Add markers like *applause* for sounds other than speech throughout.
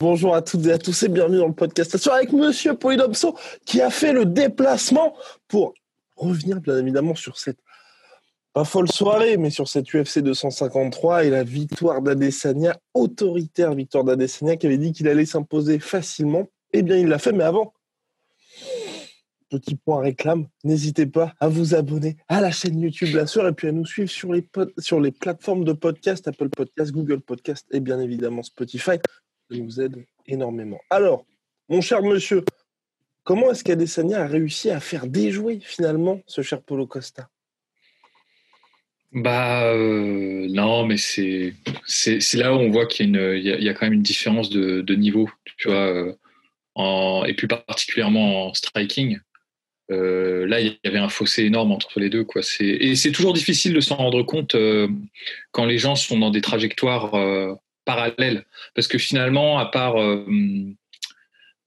Bonjour à toutes et à tous et bienvenue dans le podcast Assuré avec Monsieur Polydomso qui a fait le déplacement pour revenir bien évidemment sur cette pas folle soirée, mais sur cette UFC 253 et la victoire d'Adesanya, autoritaire victoire d'Adesanya qui avait dit qu'il allait s'imposer facilement. Eh bien, il l'a fait, mais avant, petit point réclame, n'hésitez pas à vous abonner à la chaîne YouTube La Sœur et puis à nous suivre sur les, sur les plateformes de podcast, Apple Podcast, Google Podcast et bien évidemment Spotify. Nous aide énormément. Alors, mon cher monsieur, comment est-ce qu'Adesanya a réussi à faire déjouer finalement ce cher Polo Costa? Bah euh, non, mais c'est là où on voit qu'il y, a quand même une différence de, niveau, tu vois, euh, et plus particulièrement en striking. Euh, là, il y avait un fossé énorme entre les deux, quoi. Et c'est toujours difficile de s'en rendre compte quand les gens sont dans des trajectoires parallèles, parce que finalement, à part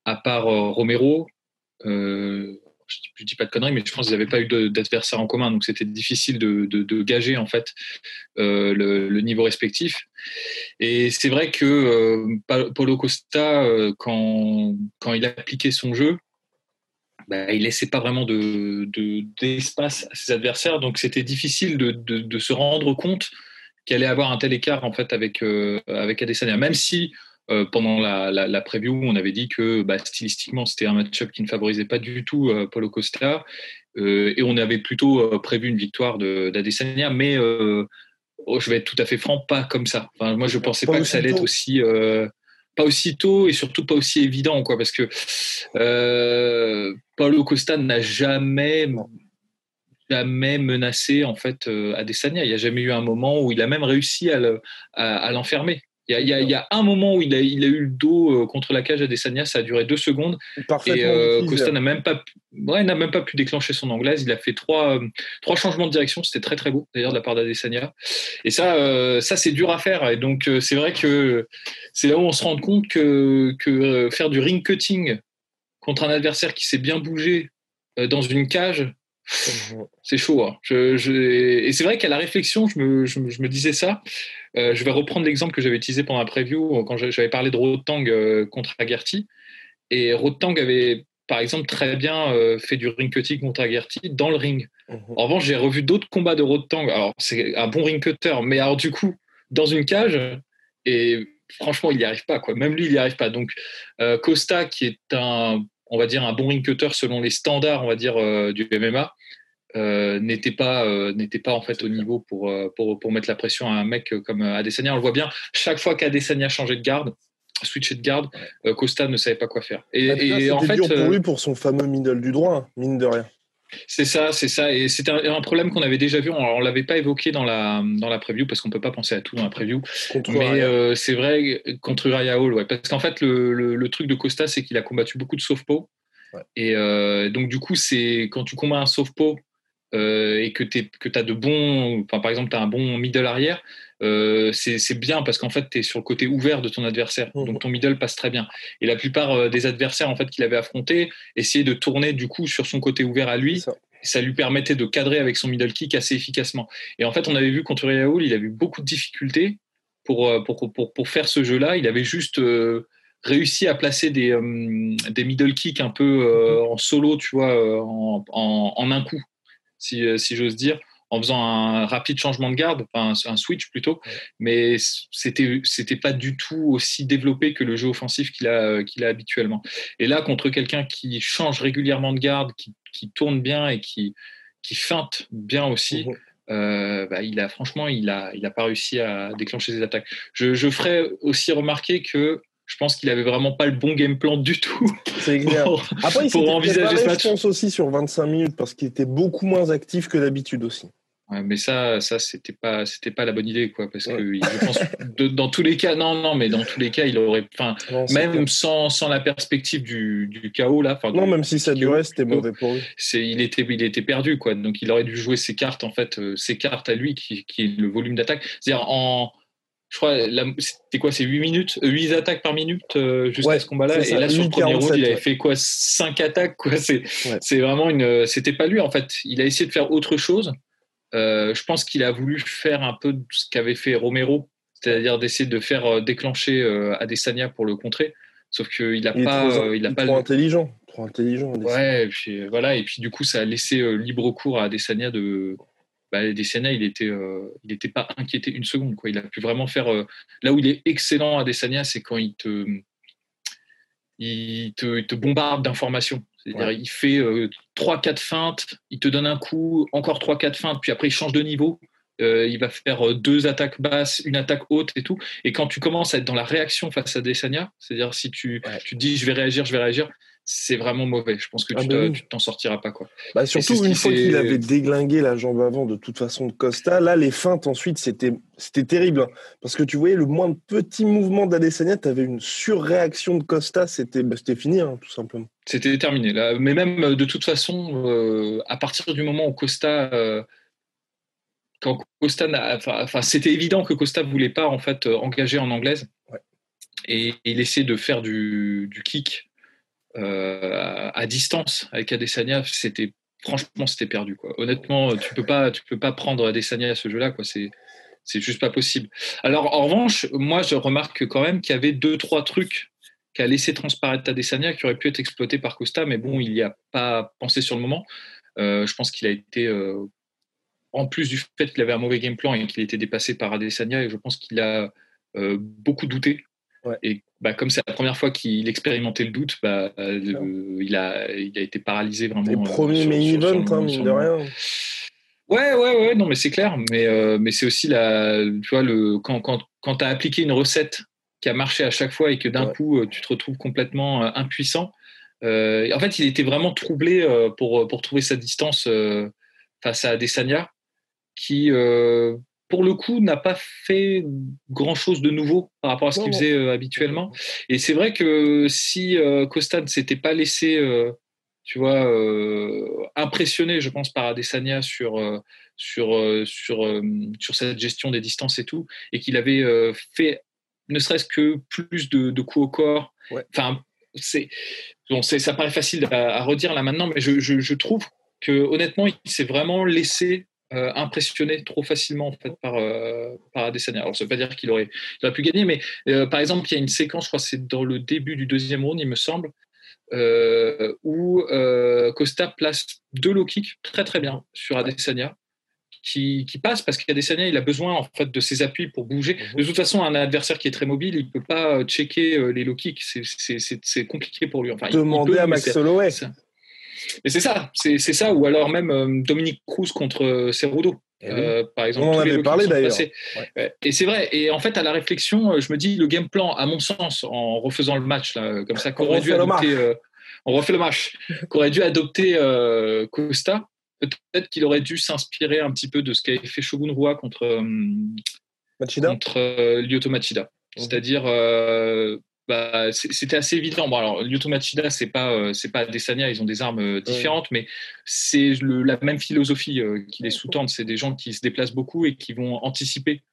à part Romero, je, ne dis pas de conneries, mais je pense qu'ils n'avaient pas eu d'adversaire en commun, donc c'était difficile de, gager en fait euh, le, niveau respectif. Et c'est vrai que euh, Paulo Costa, euh, quand, quand il appliquait son jeu, bah, il laissait pas vraiment d'espace à ses adversaires, donc c'était difficile de, se rendre compte qu'il allait avoir un tel écart en fait avec avec Adesanya, même si euh, pendant la, la, preview, on avait dit que bah, stylistiquement, c'était un match-up qui ne favorisait pas du tout euh, Paulo Costa. Euh, et on avait plutôt prévu une victoire d'Adesanya, mais oh, je vais être tout à fait franc, pas comme ça. moi, je ne pensais pas, que ça allait être aussi. pas aussi tôt et surtout pas aussi évident, quoi, parce que Paulo Costa n'a jamais jamais menacé en fait Adesanya. Il n'y a jamais eu un moment où il a même réussi à l'enfermer. Il y, a, un moment où il a, il a eu le dos euh, contre la cage à Desania, ça a duré deux secondes. Et euh, Costa n'a même, pas, ouais, même pas pu déclencher son anglaise. Il a fait trois, euh, trois changements de direction. C'était très très beau d'ailleurs de la part d'Adesanya. Et ça, ça c'est dur à faire. Et donc c'est vrai que c'est là où on se rend compte que, que faire du ring cutting contre un adversaire qui s'est bien bougé dans une cage, c'est chaud. Hein. Et c'est vrai qu'à la réflexion, je me, je me disais ça. Euh, je vais reprendre l'exemple que j'avais utilisé pendant la preview euh, quand j'avais parlé de Rotang euh, contre Agerty. Et Rotang avait, par exemple, très bien fait du ring cutting contre Agerty dans le ring. Mhm. En revanche, j'ai revu d'autres combats de Rotang. Alors, c'est un bon ring cutter, mais alors du coup, dans une cage, et franchement, il n'y arrive pas. Quoi. Même lui, il n'y arrive pas. Donc, Costa, qui est un, on va dire, un bon ring cutter selon les standards, on va dire, du MMA, euh, n'était pas euh, n'était pas en fait au niveau pour, euh, pour, pour mettre la pression à un mec comme Adesanya. On le voit bien. Chaque fois qu'Adesanya changeait de garde, switché de garde, Costa ne savait pas quoi faire. Et, et en fait, dur pour lui pour son fameux middle du droit, mine de rien. C'est ça, c'est ça. Et c'était un, problème qu'on avait déjà vu. On, ne l'avait pas évoqué dans la, dans la preview parce qu'on peut pas penser à tout dans la preview. Mais c'est vrai, contre Raya Hall, ouais. Parce qu'en fait, le, le, truc de Costa, c'est qu'il a combattu beaucoup de softpo. Ouais. Et donc, du coup, c'est quand tu combats un softpo euh, et que tu as de bons, par exemple, tu as un bon middle arrière, euh, c'est bien parce qu'en fait, tu es sur le côté ouvert de ton adversaire. Mhm. Donc ton middle passe très bien. Et la plupart euh, des adversaires en fait, qu'il avait affrontés essayaient de tourner du coup sur son côté ouvert à lui. Ça. lui permettait de cadrer avec son middle kick assez efficacement. Et en fait, on avait vu contre Raoul, il avait eu beaucoup de difficultés pour, pour, pour, pour faire ce jeu-là. Il avait juste réussi à placer des, des middle kicks un peu mhm. en solo, tu vois, en, en, un coup. Euh, si, j'ose dire, en faisant un rapide changement de garde, enfin un, switch plutôt, mais c'était c'était pas du tout aussi développé que le jeu offensif qu'il a qu'il a habituellement. Et là contre quelqu'un qui change régulièrement de garde, qui, tourne bien et qui qui feinte bien aussi. Euh, bah, il a franchement, il a, il a pas réussi à déclencher ses attaques. Je, je ferai aussi remarquer que je pense qu'il avait vraiment pas le bon game plan du tout. C'est clair. Pour, Après, il pour envisager ce match. Je pense aussi sur 25 minutes parce qu'il était beaucoup moins actif que d'habitude aussi mais ça, ça c'était pas, c'était pas la bonne idée, quoi, parce que je pense, dans tous les cas, non, non, mais dans tous les cas, il aurait, enfin, même sans, sans, la perspective du, du chaos là. Non, même si ça durait, c'était mauvais pour lui. C'est, il était, il était perdu, quoi. Donc, il aurait dû jouer ses cartes, en fait, euh, ses cartes à lui, qui, qui est le volume d'attaque. C'est-à-dire en je crois, c'était quoi, c'est 8 minutes, 8 attaques par minute euh, jusqu'à ce combat-là. Et là, sur le premier round, il avait fait quoi, 5 attaques, quoi. C'est, vraiment une, c'était pas lui, en fait. Il a essayé de faire autre chose. Euh, je pense qu'il a voulu faire un peu ce qu'avait fait Romero, c'est-à-dire d'essayer de faire euh, déclencher euh, Adesanya pour le contrer. Sauf qu'il n'a pas, trop, il a pas trop intelligent, trop intelligent. Ouais, et puis voilà, et puis du coup ça a laissé libre cours à Adesanya de. Bah, Adesanya, il était, il n'était pas inquiété une seconde. Quoi. Il a pu vraiment faire. là où il est excellent, Adesanya, c'est quand il te, il te, il te bombarde d'informations. C'est-à-dire, il fait euh, trois, 4 feintes, il te donne un coup, encore trois, quatre feintes, puis après, il change de niveau. Euh, il va faire euh, deux attaques basses, une attaque haute et tout. Et quand tu commences à être dans la réaction face à Desania, c'est-à-dire si tu, tu te dis je vais réagir, je vais réagir, c'est vraiment mauvais. Je pense que ah tu t'en sortiras pas. Quoi. Bah surtout une fois qu'il avait déglingué la jambe avant de toute façon de Costa, là les feintes ensuite c'était terrible hein. parce que tu voyais le moins de petits mouvements d'Adesanya, tu avais une surréaction de Costa, c'était bah, fini hein, tout simplement. C'était terminé là, mais même euh, de toute façon euh, à partir du moment où Costa euh, quand Costa enfin c'était évident que Costa voulait pas en fait engager en anglaise. Et il essayait de faire du, du kick à distance avec Adesanya, c'était franchement c'était perdu quoi. Honnêtement, tu peux pas tu peux pas prendre Adesanya à ce jeu-là quoi, c'est c'est juste pas possible. Alors en revanche, moi je remarque quand même qu'il y avait deux trois trucs qu'a laissé transparaître Adesanya qui auraient pu être exploités par Costa, mais bon, il n'y a pas pensé sur le moment. Euh, je pense qu'il a été, euh, en plus du fait qu'il avait un mauvais game plan et qu'il été dépassé par Adesanya, et je pense qu'il a beaucoup douté et bah, comme c'est la première fois qu'il expérimentait le doute, bah, il, a, il a été paralysé vraiment. Les euh, premiers main event, hein, mine de rien. Ouais, ouais, ouais, non, mais c'est clair. Mais, euh, mais c'est aussi la, tu vois, le, quand, quand, quand tu as appliqué une recette qui a marché à chaque fois et que d'un coup, euh, tu te retrouves complètement impuissant. en fait, il était vraiment troublé pour, pour trouver sa distance face à Desania, qui, pour le coup, n'a pas fait grand-chose de nouveau par rapport à ce qu'il faisait euh, habituellement. Et c'est vrai que si euh, Costa ne s'était pas laissé, euh, tu vois, impressionner, je pense, par Adesanya sur, sur, sur, sur cette gestion des distances et tout, et qu'il avait fait ne serait-ce que plus de, coups au corps. Enfin, c'est, bon, ça paraît facile à, redire là maintenant, mais je, je trouve que honnêtement, il s'est vraiment laissé euh, impressionné trop facilement en fait par euh, par Adesanya. Alors ça veut pas dire qu'il aurait, il aurait pu gagner, mais euh, par exemple il y a une séquence, je crois c'est dans le début du deuxième round, il me semble, où Costa place deux low kicks très très bien sur Adesanya. Qui, qui passe parce qu'Adesanya il a besoin en fait de ses appuis pour bouger. Mhm. De toute façon, un adversaire qui est très mobile, il peut pas checker les low kicks, c'est compliqué pour lui. Enfin, Demander à Max Holloway. Mais c'est ça, c'est ça, ou alors même euh, Dominique Cruz contre euh, Cerudo. Eh euh, par exemple, on en avait parlé d'ailleurs. Et c'est vrai. Et en fait, à la réflexion, je me dis le game plan, à mon sens, en refaisant le match là, comme ça, qu'on aurait dû adopter, on refait le match, qu'aurait dû adopter Costa. Peut-être qu'il aurait dû s'inspirer un petit peu de ce qu'avait fait Shogun Rua contre Machida. contre Lyoto Machida. C'est-à-dire bah, c'était assez évident. Bon, alors, Lyoto Machida, c'est pas, euh, c'est pas ils ont des armes euh, différentes, mais c'est la même philosophie euh, qui les sous-tend. C'est des gens qui se déplacent beaucoup et qui vont anticiper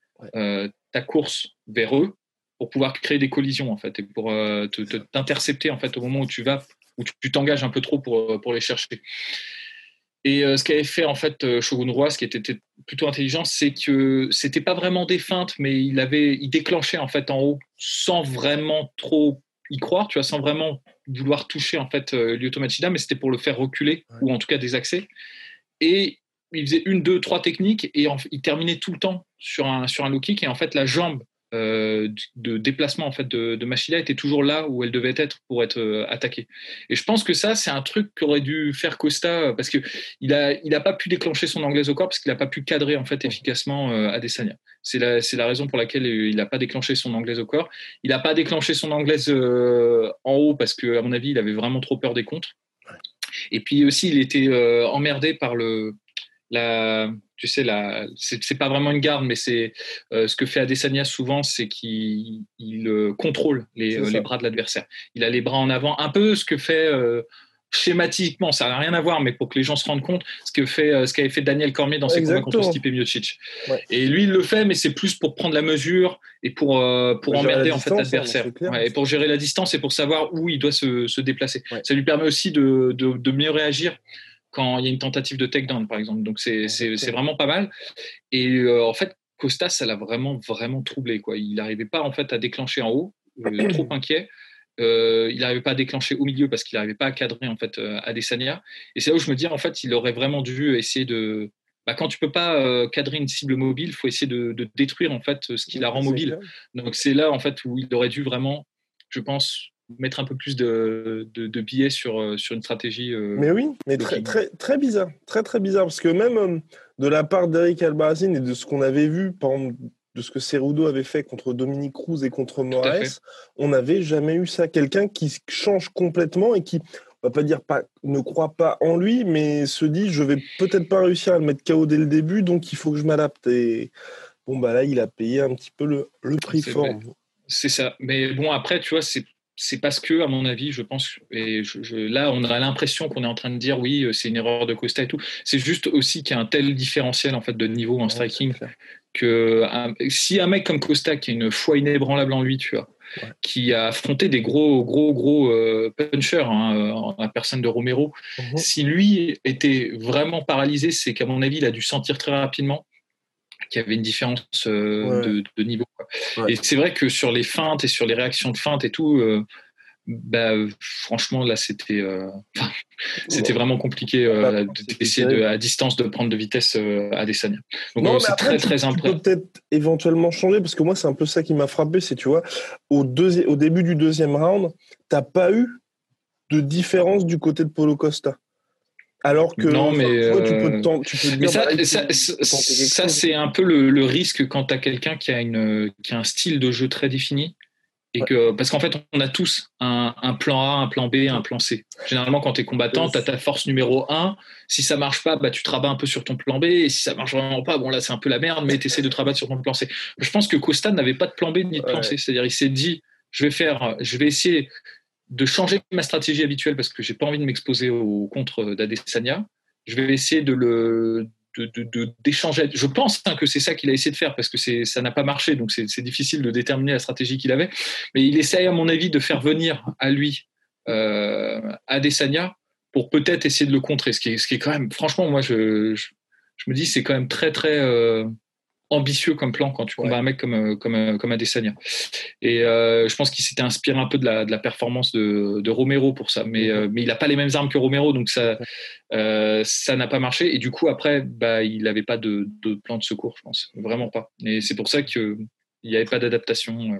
ta course vers eux pour pouvoir créer des collisions, en fait, et pour t'intercepter, en fait, au moment où tu vas, où tu t'engages un peu trop pour, pour les chercher. Et ce qu'avait fait en fait Shogun Roi, ce qui était plutôt intelligent, c'est que c'était pas vraiment des feintes, mais il avait, il déclenchait en fait en haut sans vraiment trop y croire, tu vois, sans vraiment vouloir toucher en fait euh, Lyoto Machida, mais c'était pour le faire reculer ou en tout cas accès. Et il faisait une, deux, trois techniques et il terminait tout le temps sur un sur un low kick et en fait la jambe euh, de déplacement en fait de, de Machida était toujours là où elle devait être pour être euh, attaquée. Et je pense que ça, c'est un truc qu'aurait dû faire Costa euh, parce que il a, il a pas pu déclencher son anglaise au corps parce qu'il n'a pas pu cadrer en fait efficacement Adesanya. C'est la, c'est la raison pour laquelle il n'a pas déclenché son anglaise au corps. Il n'a pas déclenché son anglaise en haut parce que, à mon avis, il avait vraiment trop peur des contres. Et puis aussi, il était emmerdé par le, la, tu sais, la, c'est pas vraiment une garde, mais c'est euh, ce que fait Adesanya souvent, c'est qu'il euh, contrôle les, euh, les, bras de l'adversaire. Il a les bras en avant, un peu ce que fait schématiquement, ça n'a rien à voir, mais pour que les gens se rendent compte, ce que fait, ce qu'avait fait Daniel Cormier dans ses combats contre Stipe Miocic. Et lui, il le fait, mais c'est plus pour prendre la mesure et pour pour, emmerder en fait l'adversaire, et pour gérer la distance et pour savoir où il doit se, se déplacer. Ça lui permet aussi de, de, de mieux réagir quand il y a une tentative de takedown, par exemple. Donc, c'est vraiment pas mal. Et euh, en fait, Costa, ça l'a vraiment, vraiment troublé. Quoi. Il n'arrivait pas en fait à déclencher en haut, euh, trop *clears throat* inquiet. Euh, il n'arrivait pas à déclencher au milieu parce qu'il n'arrivait pas à cadrer en fait Adesanya. Et c'est là où je me dis en fait, il aurait vraiment dû essayer de. Bah, quand tu peux pas cadrer une cible mobile, il faut essayer de, de, détruire en fait ce qui la rend mobile. Donc c'est là en fait où il aurait dû vraiment, je pense, mettre un peu plus de, de, billets sur, euh, sur une stratégie. Euh, mais oui, mais très, très, très bizarre. Très, très bizarre. Parce que même euh, de la part d'Eric Albarazin et de ce qu'on avait vu, par exemple, de ce que Cerudo avait fait contre Dominique Cruz et contre Moraes, on n'avait jamais eu ça. Quelqu'un qui change complètement et qui, on va pas dire pas, ne croit pas en lui, mais se dit je vais peut-être pas réussir à le mettre KO dès le début, donc il faut que je m'adapte. Et bon, bah là, il a payé un petit peu le, le prix fort. C'est ça. Mais bon, après, tu vois, c'est c'est parce que, à mon avis, je pense, et je, là, on a l'impression qu'on est en train de dire oui, euh, c'est une erreur de Costa et tout. C'est juste aussi qu'il y a un tel différentiel en fait de niveau en striking que si un mec comme Costa qui a une foi inébranlable en lui, tu vois, qui a affronté des gros, gros, gros euh, punchers, hein, euh, en la personne de Romero, mhm. si lui était vraiment paralysé, c'est qu'à mon avis, il a dû sentir très rapidement qu'il y avait une différence de, niveau. Et c'est vrai que sur les feintes et sur les réactions de feintes et tout, euh, bah, franchement, là, c'était euh, c'était vraiment compliqué euh, d'essayer de, à distance de prendre de vitesse à Desania. Donc c'est très, très peux peut-être éventuellement changer, parce que moi, c'est un peu ça qui m'a frappé, c'est, tu vois, au, au début du deuxième round, tu n'as pas eu de différence du côté de Polo Costa. Alors que non, mais, tu peux, tu peux mais ça, ça, ça c'est un peu le, le risque quand tu as quelqu'un qui, a une, qui a un style de jeu très défini. Et que, parce qu'en fait, on a tous un, un, plan A, un plan B, un plan C. Généralement, quand tu es combattant, tu as ta force numéro 1. Si ça marche pas, bah, tu te rabats un peu sur ton plan B. Et si ça marche vraiment pas, bon, là, c'est un peu la merde, mais tu essaies de te rabattre sur ton plan C. Je pense que Costa n'avait pas de plan B ni de plan C. C'est-à-dire, il s'est dit, je vais faire, je vais essayer de changer ma stratégie habituelle parce que j'ai pas envie de m'exposer au contre d'Adesanya. Je vais essayer de le d'échanger. De, je pense hein, que c'est ça qu'il a essayé de faire parce que ça n'a pas marché, donc c'est difficile de déterminer la stratégie qu'il avait. Mais il essaye, à mon avis, de faire venir à lui euh, Adesanya pour peut-être essayer de le contrer. Ce qui est, ce qui est quand même, franchement, moi, je, je, me dis, c'est quand même très, très. Euh, ambitieux comme plan quand tu combats un mec comme, euh, comme, euh, comme Adesanya. Et euh, je pense qu'il s'était inspiré un peu de la, de la performance de, de, Romero pour ça. Mais, mhm. mais il n'a pas les mêmes armes que Romero, donc ça ça n'a pas marché. Et du coup, après, bah, il n'avait pas de, de, plan de secours, je pense. Vraiment pas. Et c'est pour ça qu'il n'y avait pas d'adaptation.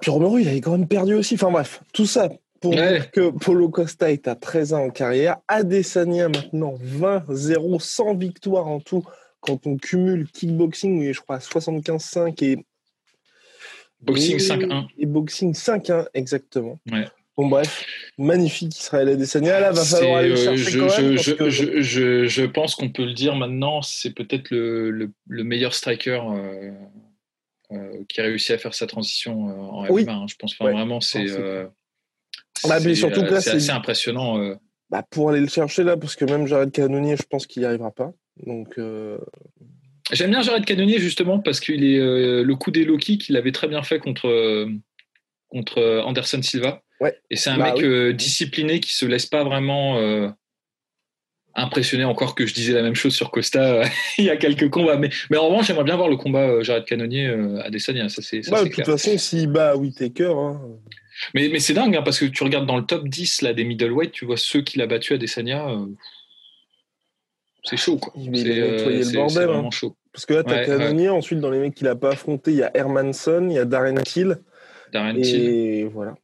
Puis Romero, il avait quand même perdu aussi. Enfin bref, tout ça pour dire que Polo Costa est à 13 ans en carrière. Adesanya maintenant 20-0, 100 victoires en tout quand on cumule kickboxing, je crois 75-5 et. Boxing 5-1. Et boxing 5-1, exactement. Bon, bref, magnifique Israël Adesanya. Là, va falloir aller euh, chercher je, quand même je, je, je, pense qu'on peut le dire maintenant, c'est peut-être le, le, meilleur striker euh, euh, qui a réussi à faire sa transition en f hein. Je pense vraiment, c'est. Bah, surtout c'est assez impressionnant. Bah, pour aller le chercher là, parce que même Jared Cannonier, je pense qu'il n'y arrivera pas. Donc. Euh, J'aime bien Jared Cannonier justement parce qu'il est euh, le coup des Loki qu'il avait très bien fait contre, contre Anderson Silva. Et c'est un bah mec euh, discipliné qui se laisse pas vraiment impressionner encore que je disais la même chose sur Costa *laughs* il y a quelques combats. Mais, mais en revanche, j'aimerais bien voir le combat Jared Cannonier à Desania. Ça, c'est, bah, de toute façon, s'il bat Whitaker. Hein. Mais, mais c'est dingue hein, parce que tu regardes dans le top 10 là, des middleweight, tu vois ceux qu'il a battu à Desania c'est chaud, quoi. C'est euh, vraiment hein. chaud. Parce que là, tu as Cannonier. Ensuite, dans les mecs qu'il n'a pas affronté, il y a Hermanson, il y a Darren Till. Darren et voilà.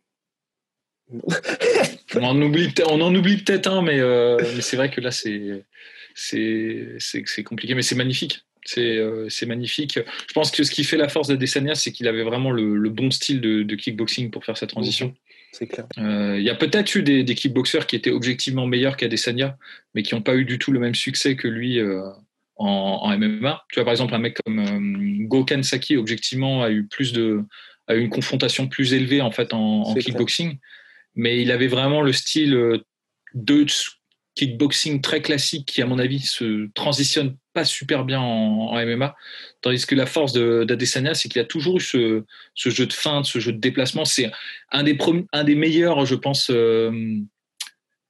on en oublie, on en oublie peut-être un, mais, euh, mais c'est vrai que là, c'est c'est compliqué, mais c'est magnifique. Euh, c'est magnifique. Je pense que ce qui fait la force de Desania, c'est qu'il avait vraiment le, bon style de, kickboxing pour faire sa transition. C'est clair. Euh, il y a peut-être eu des, kickboxers qui étaient objectivement meilleurs qu'Adesanya, mais qui n'ont pas eu du tout le même succès que lui euh, en, MMA. Tu vois, par exemple, un mec comme Gokan Saki, objectivement, a eu plus de, a eu une confrontation plus élevée en fait en, kickboxing, mais il avait vraiment le style de kickboxing très classique qui, à mon avis, se transitionne pas super bien en, MMA. Tandis que la force d'Adesanya, c'est qu'il a toujours eu ce, jeu de feinte, ce jeu de déplacement. C'est un des, un des meilleurs, je pense. Euh,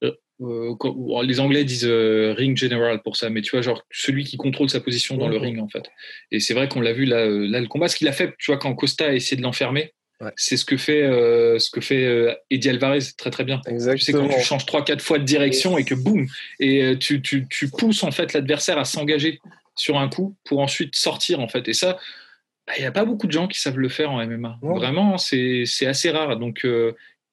euh, euh, les Anglais disent ring general pour ça, mais tu vois, genre celui qui contrôle sa position dans le ring, en fait. Et c'est vrai qu'on l'a vu là, là, le combat. Ce qu'il a fait, tu vois, quand Costa a essayé de l'enfermer, c'est ce que fait, euh, ce que fait euh, Eddie Alvarez très très bien. Exactement. Tu sais, quand tu changes 3-4 fois de direction et que boum, et euh, tu, tu, tu pousses en fait l'adversaire à s'engager sur un coup pour ensuite sortir en fait. Et ça, bah, il n'y a pas beaucoup de gens qui savent le faire en MMA. Vraiment, c'est assez rare. Donc,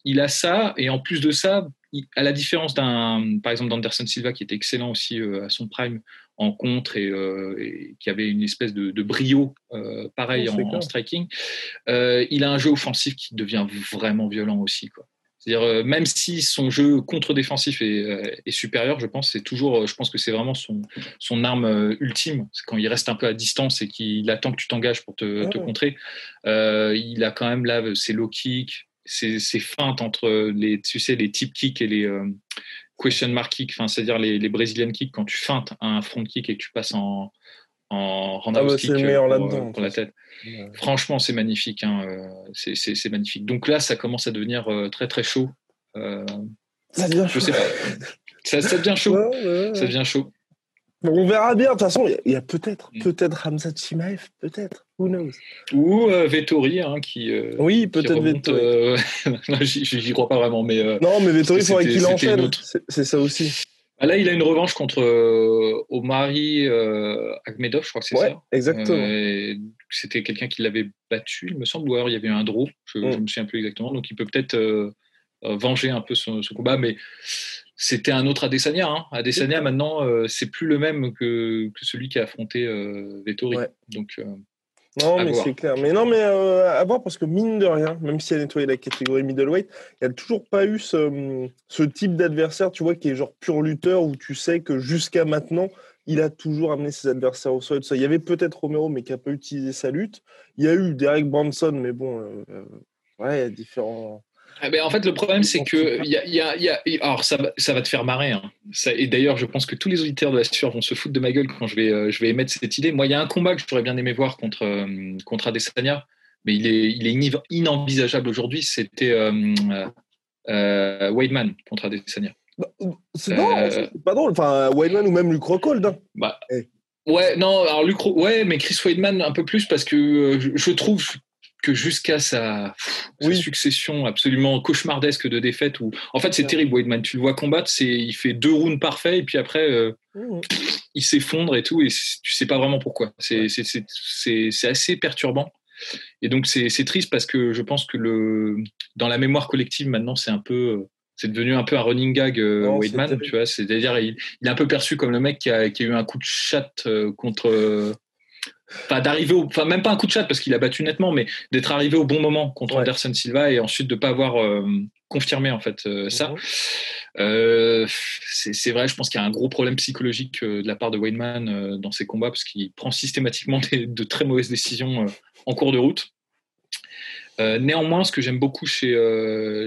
il a ça, et en plus de ça, à la différence d'un, par exemple, d'Anderson Silva qui était excellent aussi à son prime en contre euh, et, qui avait une espèce de, brio euh, pareil en, striking. Euh, il a un jeu offensif qui devient vraiment violent aussi. Quoi. C'est-à-dire, même si son jeu contre-défensif est, supérieur, je pense, c'est toujours, je pense que c'est vraiment son, son arme ultime. C'est quand il reste un peu à distance et qu'il attend que tu t'engages pour te, te contrer. il a quand même là ses low kicks, ses, ses, feintes entre les, tu sais, les tip kicks et les, question mark kick, c'est-à-dire les, les Brazilian kicks quand tu feintes un front kick et que tu passes en, en roundhouse ah kick pour, la tête. Franchement, c'est magnifique. Hein, euh, c'est magnifique. Donc là, ça commence à devenir euh, très très chaud. Euh, ça devient chaud. Sais pas. ça, devient chaud. ça devient chaud. On verra bien. De toute façon, il y a, peut-être, mm. peut-être Hamza Chimaev, peut-être. Who knows? Ou euh, Vettori, hein, qui. Euh, oui, peut-être Vettori. Euh... *laughs* J'y crois pas vraiment, mais. Euh, non, mais Vettori, il faudrait qu'il enchaîne. C'est ça aussi. Ah, là, il a une revanche contre euh, Omari Akhmedov, je crois que c'est ouais, ça. Exactement. C'était quelqu'un qui l'avait battu, il me semble, ou alors il y avait eu un draw, je ne mm. me souviens plus exactement. Donc il peut peut-être venger un peu ce, ce combat, mais c'était un autre Adesanya. Hein. Adesanya, maintenant, euh, c'est plus le même que, celui qui a affronté euh, Vettori. Donc, euh, non, mais c'est clair. Mais non, mais à voir parce que mine de rien, même si elle a nettoyé la catégorie middleweight, il n'y a toujours pas eu ce, type d'adversaire, tu vois, qui est genre pur lutteur où tu sais que jusqu'à maintenant, il a toujours amené ses adversaires au sol. Il y avait peut-être Romero, mais qui n'a pas utilisé sa lutte. Il y a eu Derek Branson, mais bon, ouais, il y a différents ah ben, en fait, le problème, c'est que y a, y a, y a, alors ça, ça, va te faire marrer. Hein. Ça, et d'ailleurs, je pense que tous les auditeurs de la sueur vont se foutre de ma gueule quand je vais, euh, je vais émettre cette idée. Moi, il y a un combat que j'aurais bien aimé voir contre, euh, contre Adesanya, mais il est, il est inenvisageable aujourd'hui. C'était euh, euh, Weidman contre Adesanya. Bah, c'est pas drôle. Enfin, Weidman ou même Luke Rockhold. Hein. Bah, eh. Ouais, non, alors Luke, ouais, mais Chris Weidman un peu plus parce que je, je trouve que jusqu'à sa, succession absolument cauchemardesque de défaites où en fait c'est terrible Weidman. Tu le vois combattre c'est il fait deux rounds parfaits et puis après euh, mmh. il s'effondre et tout et tu sais pas vraiment pourquoi. C'est c'est assez perturbant. Et donc c'est triste parce que je pense que le dans la mémoire collective maintenant c'est un peu c'est devenu un peu un running gag euh, Weidman tu vois. C'est-à-dire il, il, est un peu perçu comme le mec qui a, qui a eu un coup de chat euh, contre enfin d'arriver au, enfin même pas un coup de chat parce qu'il a battu nettement, mais d'être arrivé au bon moment contre Anderson Silva et ensuite de pas avoir euh, confirmé en fait euh, ça. Mhm. Euh, c'est vrai, je pense qu'il y a un gros problème psychologique de la part de Wayneman dans ses combats parce qu'il prend systématiquement de très mauvaises décisions en cours de route. néanmoins, ce que j'aime beaucoup chez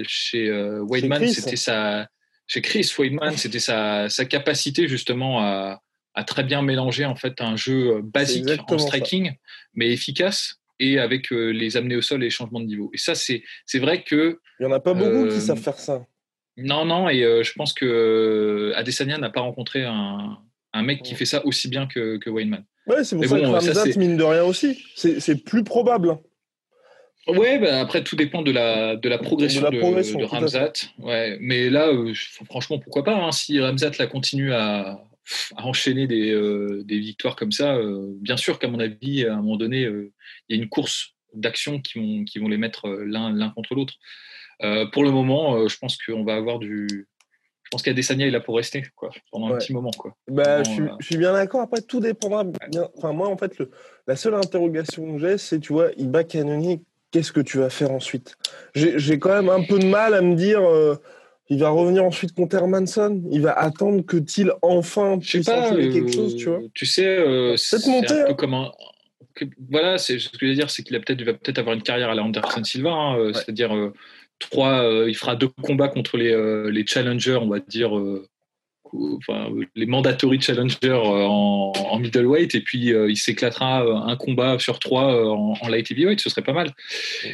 chez Weidman, c'était sa chez Chris Weidman, c'était sa, sa capacité justement à, a très bien mélangé en fait un jeu euh, basique en striking, mais efficace et avec euh, les amener au sol et les changements de niveau. Et ça, c'est c'est vrai que il y en a pas beaucoup qui euh, savent faire ça. Non, non, et je pense que Adesanya n'a pas rencontré un, un mec qui fait ça aussi bien que, que Wayneman. Ouais, c'est pour ça que Ramzat, mine de rien aussi. C'est plus probable. Ouais, bah après tout dépend de la, de la progression de, de, Ramzat. Ouais, mais là, franchement, pourquoi pas hein, Si Ramzat la continue à, à enchaîner des, des, victoires comme ça. bien sûr qu'à mon avis, à un moment donné, il y a une course d'actions qui vont, qui vont les mettre l'un contre l'autre. pour le moment, je pense qu'on va avoir du, je pense qu'Adesanya est là pour rester quoi, pendant un petit moment. Quoi. Bah, je, suis, je, suis, bien d'accord. Après, tout dépendra. Bien... Enfin, moi, en fait, le, la seule interrogation que j'ai, c'est, tu vois, il bat Cannonier, qu'est-ce que tu vas faire ensuite? J'ai quand même un peu de mal à me dire. Euh, il va revenir ensuite contre Hermanson. Il va attendre que Thiel enfin puisse pas, euh, quelque chose, tu vois. Tu sais, euh, c'est un peu hein. comme un. voilà, c'est ce que je veux dire, c'est qu'il peut va peut-être avoir une carrière à la Anderson Silva, hein, c'est-à-dire trois, euh, il fera deux combats contre les, euh, les challengers, on va dire, euh, enfin, les mandatory challengers en, en, middleweight, et puis il s'éclatera un combat sur trois en, light heavyweight, ce serait pas mal.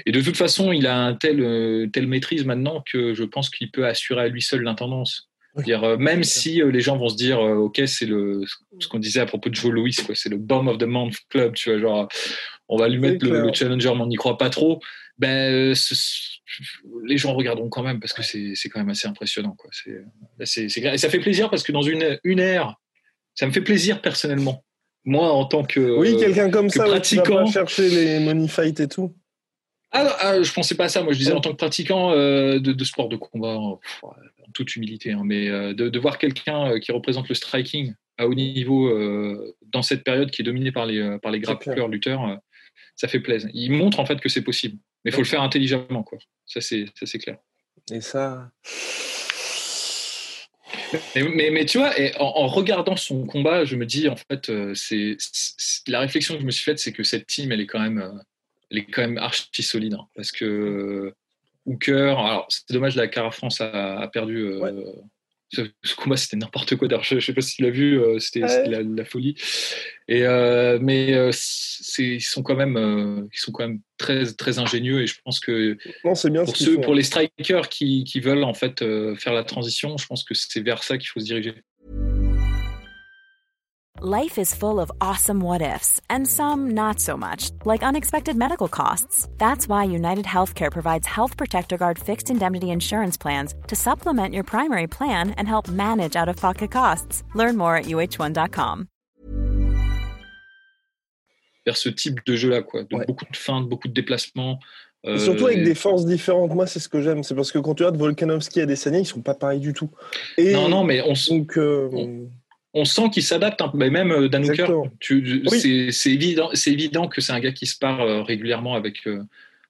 Et de toute façon, il a un tel, telle maîtrise maintenant que je pense qu'il peut assurer à lui seul l'intendance. Dire, même si les gens vont se dire, ok, c'est le ce qu'on disait à propos de Joe Louis, c'est le bomb of the month club, tu vois, genre, on va lui mettre le, le, challenger, mais on n'y croit pas trop ben, les gens regarderont quand même parce que c'est quand même assez impressionnant. Quoi. C'est, et ça fait plaisir parce que dans une, une ère, ça me fait plaisir personnellement. Moi, en tant que oui, quelqu'un comme ça, pratiquant, tu chercher les money fights et tout. Ah, ah, je pensais pas à ça. Moi, je disais en tant que pratiquant euh, de, sport de combat, en, toute humilité, hein, mais euh, de, voir quelqu'un euh, qui représente le striking à haut niveau dans cette période qui est dominée par les par les grappleurs lutteurs, ça fait plaisir. Il montre en fait que c'est possible. Mais il faut le faire intelligemment, quoi. Ça, c'est, ça, c'est clair. Et ça. Mais, mais, tu vois, et en, regardant son combat, je me dis, en fait, euh, c'est, la réflexion que je me suis faite, c'est que cette team, elle est quand même, euh, elle est quand même archi solide. Hein, parce que euh, Hooker, alors c'est dommage, la Cara France a, perdu ce, combat c'était n'importe quoi. D'ailleurs je, ne sais pas si tu l'as vu euh, c'était la, folie. Et euh, mais euh, ils sont quand même ils sont quand même très très ingénieux et je pense que bien pour ceux pour les strikers qui, qui, veulent en fait faire la transition je pense que c'est vers ça qu'il faut se diriger Life is full of awesome what ifs, and some not so much, like unexpected medical costs. That's why United Healthcare provides Health Protector Guard fixed indemnity insurance plans to supplement your primary plan and help manage out of pocket costs. Learn more at uh1.com. Vers ce type de jeu-là, quoi. De ouais. Beaucoup de feintes, beaucoup de déplacements. Euh, surtout avec et... des forces différentes. Moi, c'est ce que j'aime. C'est parce que quand tu regardes Volkanovski et Adesanya, ils sont pas pareils du tout. Et non, non, mais on. Donc, euh, on on sent qu'il s'adapte, mais même euh, Danuker, c'est évident, c'est évident que c'est un gars qui se part euh, régulièrement avec euh,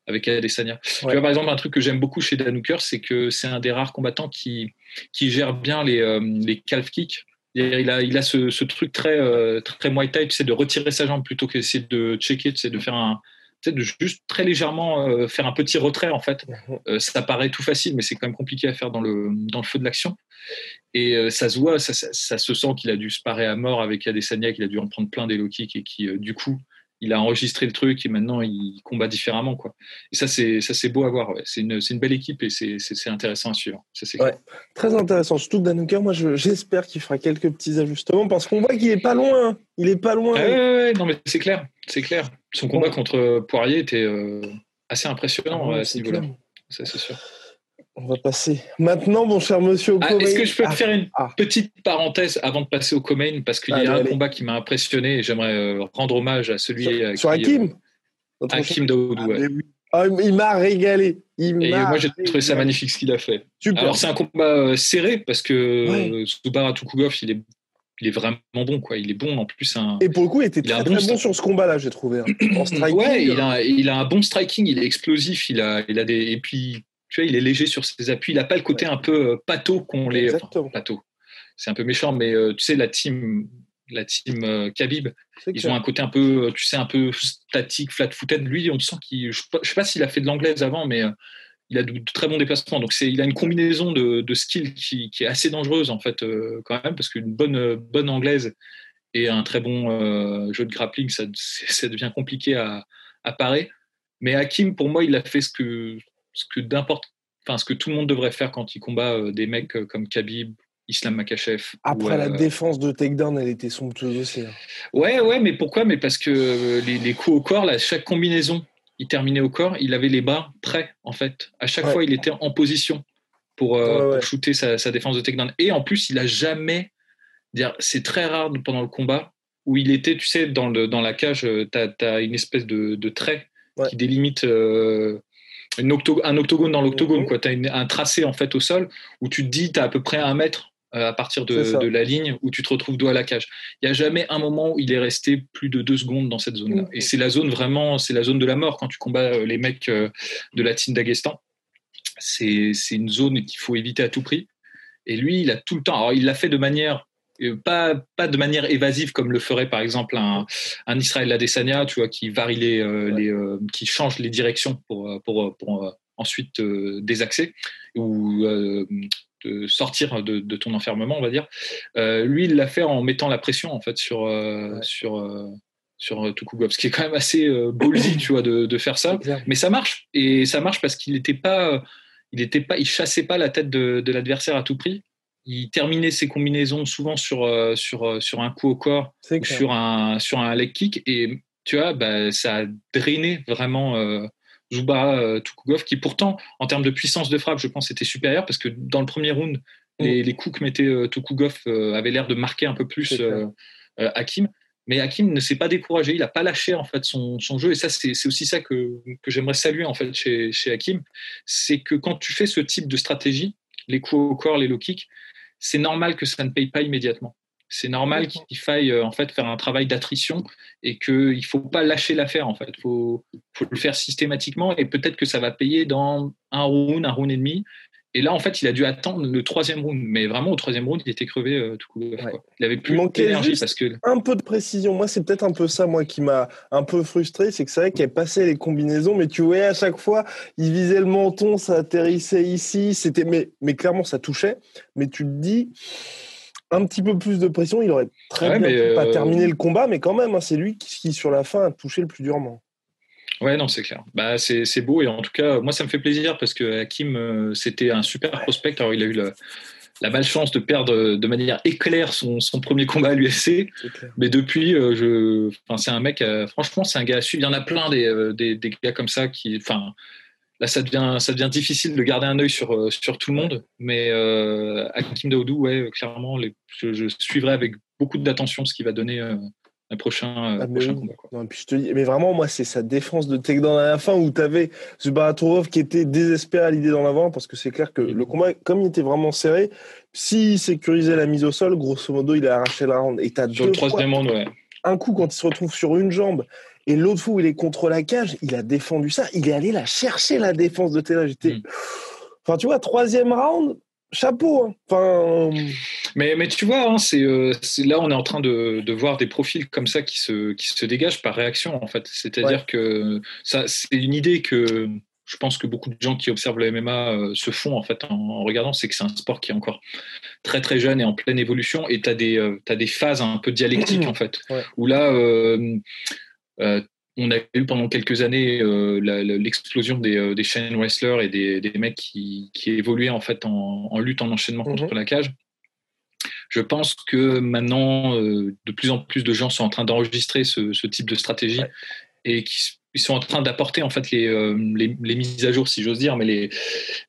avec Adesanya. Tu vois, par exemple, un truc que j'aime beaucoup chez Danuker, c'est que c'est un des rares combattants qui qui gère bien les les calf kicks. Il a, il a ce, truc très très Muay Thai, tu sais, de retirer sa jambe plutôt qu'essayer de checker, tu sais, de faire un de juste très légèrement faire un petit retrait en fait. Mhm. ça paraît tout facile, mais c'est quand même compliqué à faire dans le, dans le feu de l'action. Et euh, ça se voit, ça, se sent qu'il a dû se parer à mort avec Adesanya, qu'il a dû en prendre plein des low kicks et qui, euh, du coup, il a enregistré le truc et maintenant il combat différemment. Quoi. Et ça, c'est, ça, c'est beau à voir. C'est, une, c'est une belle équipe et c'est, c'est, intéressant à suivre. Ça, c'est ouais, très intéressant. Surtout que moi, j'espère qu'il fera quelques petits ajustements parce qu'on voit qu'il est pas loin. Il est pas loin. ouais, non, mais c'est clair. C'est clair. Son combat contre Poirier était euh, assez impressionnant ah à ce niveau-là. Ça, c'est sûr. On va passer. Maintenant, mon cher monsieur ah, Est-ce que je peux te faire une ah. petite parenthèse avant de passer au Comain? Parce qu'il y a un combat qui m'a impressionné et j'aimerais euh, rendre hommage à celui. Sur, sur Hakim? euh, Hakim Daoudou, ah, il m'a régalé. Il et moi, j'ai trouvé ça magnifique ce qu'il a fait. Alors, c'est un combat euh, serré parce que ouais. Tukugov, il est il est vraiment bon quoi il est bon en plus un et pour le coup il était très, bon, sur ce combat là j'ai trouvé hein. en striking ouais il a, il a un bon striking il est explosif il a il a des et puis tu vois, il est léger sur ses appuis. Il n'a pas le côté un peu euh, pâteau qu'on les. Enfin, pâteau. C'est un peu méchant, mais euh, tu sais, la team, la team euh, Khabib, ils ont un côté un peu, tu sais, un peu statique, flat-footed. Lui, on sent qu'il. Je ne sais pas s'il a fait de l'anglaise avant, mais il a de, très bons déplacements. Donc, c'est, il a une combinaison de, de skills qui, qui, est assez dangereuse, en fait, quand même, parce qu'une bonne, bonne anglaise et un très bon jeu de grappling, ça, *laughs* ça devient compliqué à, à parer. Mais Hakim, pour moi, il a fait ce que, ce que n'importe, enfin ce que tout le monde devrait faire quand il combat euh, des mecs euh, comme Khabib, Islam Makachev. Après la euh, défense de takedown, elle était somptueuse aussi. Hein. Ouais, ouais, mais pourquoi? Mais parce que les, coups au corps, là, chaque combinaison, il terminait au corps, il avait les bras prêts en fait. À chaque fois, il était en position pour, shooter sa, défense de takedown. Et en plus, il a jamais C'est très rare pendant le combat où il était, tu sais, dans, le, dans la cage, tu as, une espèce de, de trait qui délimite une un octogone dans l'octogone. Mhm. Tu as un tracé en fait au sol où tu te dis, tu as à peu près un mètre euh, à partir de, la ligne où tu te retrouves dos à la cage. Il n'y a jamais un moment où il est resté plus de deux secondes dans cette zone-là. Mhm. Et c'est la zone vraiment, c'est la zone de la mort quand tu combats euh, les mecs euh, de la team d'Aguestan. C'est une zone qu'il faut éviter à tout prix. Et lui, il a tout le temps. Alors, il l'a fait de manière pas, pas de manière évasive comme le ferait par exemple un, un Israël Adesanya, tu vois, qui varie les, les qui change les directions pour, pour, pour ensuite désaxer ou de sortir de, ton enfermement, on va dire. Euh, lui, il l'a fait en mettant la pression en fait sur euh, sur euh, sur Tukugov, ce qui est quand même assez ballsy, *coughs* tu vois, de, faire ça. Mais ça marche et ça marche parce qu'il n'était pas il était pas il chassait pas la tête de, l'adversaire à tout prix. Il terminait ses combinaisons souvent sur sur sur un coup au corps ou sur un sur un leg kick. Et tu vois, bah, ça a drainé vraiment Zuba euh, Tukugov, qui pourtant, en termes de puissance de frappe, je pense, était supérieur parce que dans le premier round, les, mm. coups que mettait euh, Tukugov euh, avaient l'air de marquer un peu plus Hakim. Mais Hakim ne s'est pas découragé, il n'a pas lâché en fait son, jeu. Et ça c'est aussi ça que, j'aimerais saluer en fait chez, chez Hakim, c'est que quand tu fais ce type de stratégie, les coups au corps, les low kicks, c'est normal que ça ne paye pas immédiatement. C'est normal qu'il faille euh, en fait faire un travail d'attrition et qu'il ne faut pas lâcher l'affaire en fait. Il faut, le faire systématiquement et peut-être que ça va payer dans un round, un round et demi. Et là, en fait, il a dû attendre le troisième round. Mais vraiment, au troisième round, il était crevé euh, tout. Il avait plus d'énergie parce que. Un peu de précision. Moi, c'est peut-être un peu ça, moi, qui m'a un peu frustré. C'est que c'est vrai qu'il passait les combinaisons, mais tu voyais à chaque fois, il visait le menton, ça atterrissait ici. C'était, mais, mais clairement, ça touchait. Mais tu te dis, un petit peu plus de pression, il aurait très bien pu pas euh, terminer le combat, mais quand même, hein, c'est lui qui, sur la fin, a touché le plus durement. Ouais, non, c'est clair. Bah, c'est beau et en tout cas, moi, ça me fait plaisir parce que Hakim, euh, c'était un super prospect. Alors, il a eu la, malchance de perdre de manière éclair son, premier combat à l'UFC. Mais depuis, euh, je, c'est un mec, franchement, c'est un gars à suivre. Il y en a plein des, des, des gars comme ça qui, enfin, là, ça devient, ça devient difficile de garder un œil sur, euh, sur tout le monde. Mais euh, Hakim Daoudou, ouais, clairement, les, je, suivrai avec beaucoup d'attention ce qu'il va donner euh, un prochain, ah, prochain combat. Non, puis je te dis, mais vraiment, moi, c'est sa défense de takedown à la fin où tu avais Zubaraturov qui était désespéré à l'idée d'en avoir parce que c'est clair que le combat, comme il était vraiment serré, s'il sécurisait la mise au sol, grosso modo, il a arraché la round. Et as sur le troisième round, ouais. Un coup, quand il se retrouve sur une jambe et l'autre fois où il est contre la cage, il a défendu ça. Il est allé la chercher, la défense de Taylor. J'étais. Hmm. Enfin, tu vois, troisième round, chapeau. Hein. Enfin... Mais, mais tu vois, hein, euh, c'est, là, on est en train de, de, voir des profils comme ça qui se, qui se dégagent par réaction, en fait. C'est-à-dire que ça, c'est une idée que je pense que beaucoup de gens qui observent le MMA euh, se font en fait en, regardant, c'est que c'est un sport qui est encore très très jeune et en pleine évolution et tu as, euh, as, des phases un peu dialectiques en fait, où là, euh, on a eu pendant quelques années euh, l'explosion des, euh, des chaînes wrestlers et des, mecs qui, évoluaient en fait en, lutte en enchaînement contre mhm. la cage. Je pense que maintenant, de plus en plus de gens sont en train d'enregistrer ce, type de stratégie et qui ils sont en train d'apporter en fait les, les, mises à jour, si j'ose dire, mais les,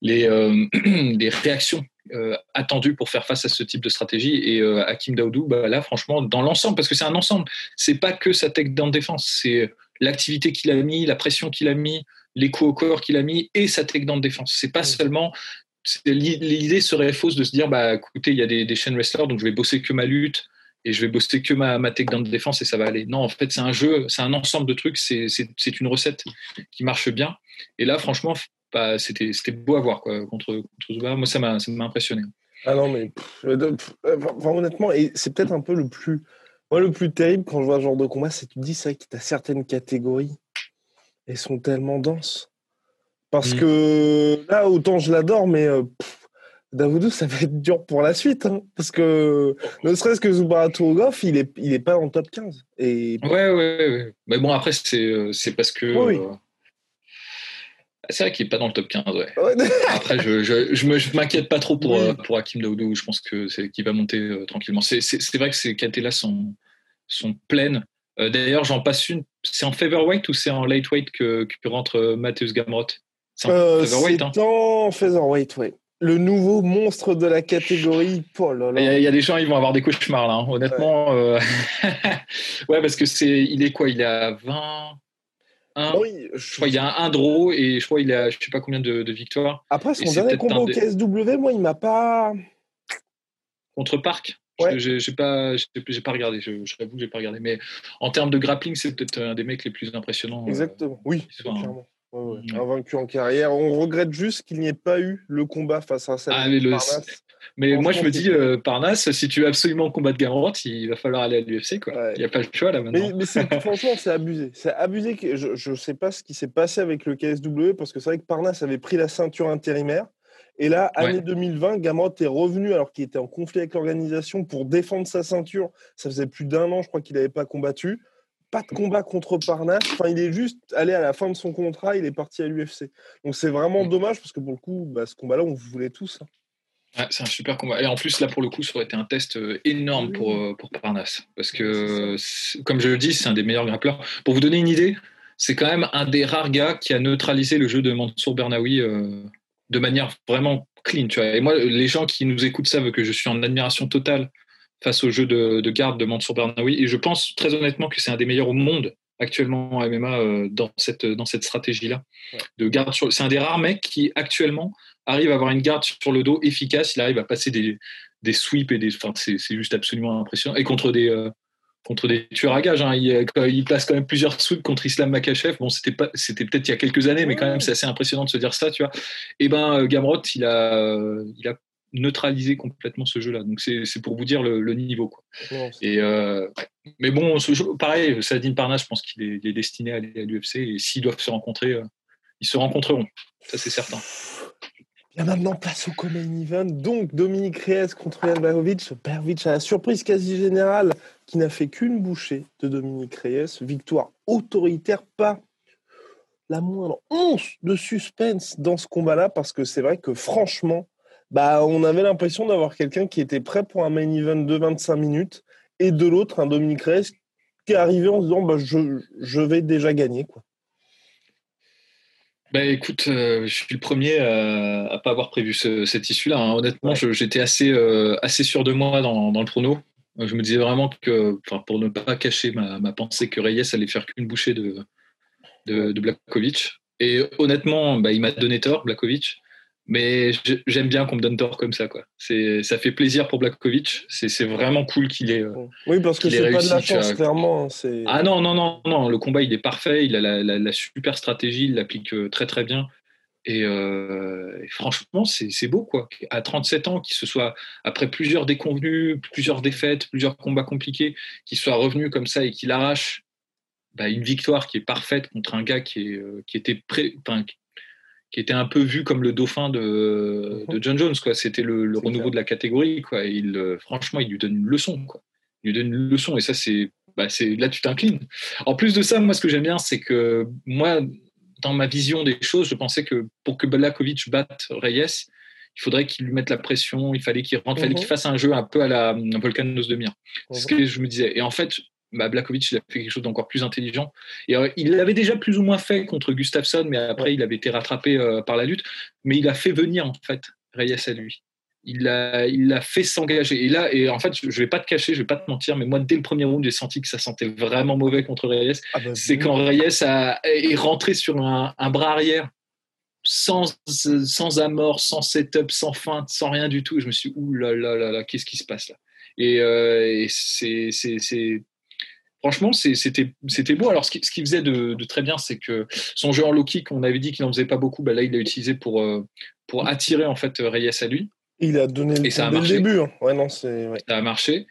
les, *clears throat* les réactions euh, attendu pour faire face à ce type de stratégie. Et euh, Hakim Daoudou, bah, là, franchement, dans l'ensemble, parce que c'est un ensemble, c'est pas que sa tech dans défense, c'est l'activité qu'il a mis, la pression qu'il a mis, les coups au corps qu'il a mis et sa tech dans défense. C'est pas seulement. L'idée serait fausse de se dire, bah, écoutez, il y a des, chaînes wrestlers, donc je vais bosser que ma lutte et je vais bosser que ma, ma tech de défense et ça va aller. Non, en fait, c'est un jeu, c'est un ensemble de trucs, c'est une recette qui marche bien. Et là, franchement, c'était beau à voir quoi, contre, contre Moi, ça m'a impressionné. Ah non, mais euh, honnêtement, et c'est peut-être un peu le plus, moi, le plus terrible quand je vois ce genre de combat, c'est que tu te dis, ça, que tu as certaines catégories, elles sont tellement denses. Parce mm. que là, autant je l'adore, mais euh, Davoudou, ça va être dur pour la suite. Hein, parce que ne serait-ce que Zubaraturgov, il n'est il est pas dans le top 15. Et... Ouais, ouais, ouais. Mais bon, après, c'est euh, parce que. oui. C'est vrai qu'il n'est pas dans le top 15. Ouais. *laughs* Après, je, je, je m'inquiète pas trop pour, euh, pour Hakim Daoudou. Je pense que c'est qu'il va monter euh, tranquillement. C'est vrai que ces catégories-là sont, sont pleines. Euh, d'ailleurs, j'en passe une. C'est en featherweight ou c'est en lightweight que, que rentre Matthews Gamrot? C'est en featherweight. Hein. en featherweight, oui. le nouveau monstre de la catégorie. Oh il, y a, des gens, ils vont avoir des cauchemars là. Hein. Honnêtement, ouais. *laughs* ouais. parce que c'est, il est quoi? Il est à 20. oui, je... crois qu'il y a un, draw et je crois qu'il a je sais pas combien de, victoires. Après son dernier combat au KSW, moi il m'a pas contre Park? Ouais. J'ai pas, j'ai pas regardé. Je, je que j'ai pas regardé. Mais en termes de grappling, c'est peut-être un des mecs les plus impressionnants. Euh, Exactement. oui. clairement. Ouais. Invaincu en carrière. On regrette juste qu'il n'y ait pas eu le combat face à ça. Ah, mais, mais moi, je me dis, euh, Parnasse, si tu veux absolument combattre Gamrot, il va falloir aller à l'UFC. Il n'y a pas le choix là maintenant. Mais, mais *laughs* franchement, c'est abusé. C'est abusé. Que, je ne sais pas ce qui s'est passé avec le KSW parce que c'est vrai que Parnasse avait pris la ceinture intérimaire. Et là, année 2020, Gamrot est revenu alors qu'il était en conflit avec l'organisation pour défendre sa ceinture. Ça faisait plus d'un an, je crois qu'il n'avait pas combattu. Pas de combat contre Parnasse. Enfin, il est juste allé à la fin de son contrat, il est parti à l'UFC. Donc c'est vraiment dommage parce que pour le coup, bah, ce combat-là, on voulait tous. Hein. c'est un super combat. Et en plus, là, pour le coup, ça aurait été un test euh, énorme pour, euh, pour Parnasse. Parce que, comme je le dis, c'est un des meilleurs grappleurs. Pour vous donner une idée, c'est quand même un des rares gars qui a neutralisé le jeu de Mansour Bernaoui euh, de manière vraiment clean. Tu vois. Et moi, les gens qui nous écoutent savent que je suis en admiration totale face au jeu de, garde de Mansour Bernaoui. Et je pense très honnêtement que c'est un des meilleurs au monde actuellement en MMA euh, dans cette, dans cette stratégie-là. de garde C'est un des rares mecs qui actuellement arrive à avoir une garde sur le dos efficace. Il arrive à passer des, des sweeps et des. Enfin, c'est juste absolument impressionnant. Et contre des, euh, contre des tueurs à gages. Hein. Il, il, place quand même plusieurs sweeps contre Islam Makachev. Bon, c'était pas, c'était peut-être il y a quelques années, mais quand même, c'est assez impressionnant de se dire ça, tu vois. Et eh ben, euh, Gamrot, il a, il a neutralisé complètement ce jeu-là. Donc c'est, c'est pour vous dire le, niveau, quoi. et euh, mais bon, ce jeu, pareil, Sadine Parnas, je pense qu'il est, destiné à aller à l'UFC et s'ils doivent se rencontrer, ils se rencontreront. Ça, c'est certain. Bien maintenant, place au Common Event. Donc, Dominique Reyes contre Jan Blachowicz. Blachowicz a la surprise quasi générale qui n'a fait qu'une bouchée de Dominique Reyes. Victoire autoritaire, pas la moindre once de suspense dans ce combat-là, parce que c'est vrai que franchement, bah, on avait l'impression d'avoir quelqu'un qui était prêt pour un main event de 25 minutes, et de l'autre, un Dominique Reyes qui est arrivé en se disant bah, je, je vais déjà gagner. Quoi. Ben écoute, euh, je suis le premier à, à pas avoir prévu cette issue-là. Hein. Honnêtement, j'étais assez, euh, assez sûr de moi dans, dans, le prono. Je me disais vraiment que, pour ne pas cacher ma, ma pensée que Reyes allait faire qu'une bouchée de, de, de Blakovic. Et honnêtement, bah, il m'a donné tort, Blakovic. Mais j'aime bien qu'on me donne tort comme ça. Quoi. Ça fait plaisir pour Blakovic. C'est vraiment cool qu'il ait. Euh, oui, parce que c'est pas de la chance, clairement. Ah non, non, non, non. Le combat, il est parfait. Il a la, super stratégie. Il l'applique euh, très, très bien. Euh, et, franchement, c'est beau. quoi. À 37 ans, qu'il se soit, après plusieurs déconvenus, plusieurs défaites, plusieurs combats compliqués, qu'il soit revenu comme ça et qu'il arrache bah, une victoire qui est parfaite contre un gars qui, est, qui était prêt, qui était un peu vu comme le dauphin de, de John Jones. Quoi. C'était le, le renouveau de la catégorie. Quoi. il, euh, franchement, il lui donne une leçon. Quoi. Il lui donne une leçon. Et ça, c'est, bah, c'est là, tu t'inclines. En plus de ça, moi, ce que j'aime bien, c'est que moi, dans ma vision des choses, je pensais que pour que Balakovic batte Reyes, il faudrait qu'il lui mette la pression, il fallait qu'il rentre, il fallait qu'il mhm. fasse un jeu un peu à la Volcanos de Mir. C'est ce que je me disais. Et en fait, bah, Blakovic, il a fait quelque chose d'encore plus intelligent. Et euh, il l'avait déjà plus ou moins fait contre Gustafsson, mais après, il avait été rattrapé euh, par la lutte. Mais il a fait venir, en fait, Reyes à lui. Il l'a il fait s'engager. Et là, et en fait, je ne vais pas te cacher, je ne vais pas te mentir, mais moi, dès le premier round, j'ai senti que ça sentait vraiment mauvais contre Reyes. Ah bah, C'est quand Reyes a, est rentré sur un, bras arrière sans, sans amorce, sans setup, sans feinte, sans rien du tout. je me suis dit, ouh là là là là, qu'est-ce qui se passe là? Et, euh, et c'est franchement, c'était beau. Alors, ce qu'il faisait de, très bien, c'est que son jeu en low kick, on avait dit qu'il n'en faisait pas beaucoup, bah là, il l'a utilisé pour, euh, pour attirer en fait Reyes à lui. Il a donné le, ça a marché. début. Hein. Ouais, non, Ça a marché.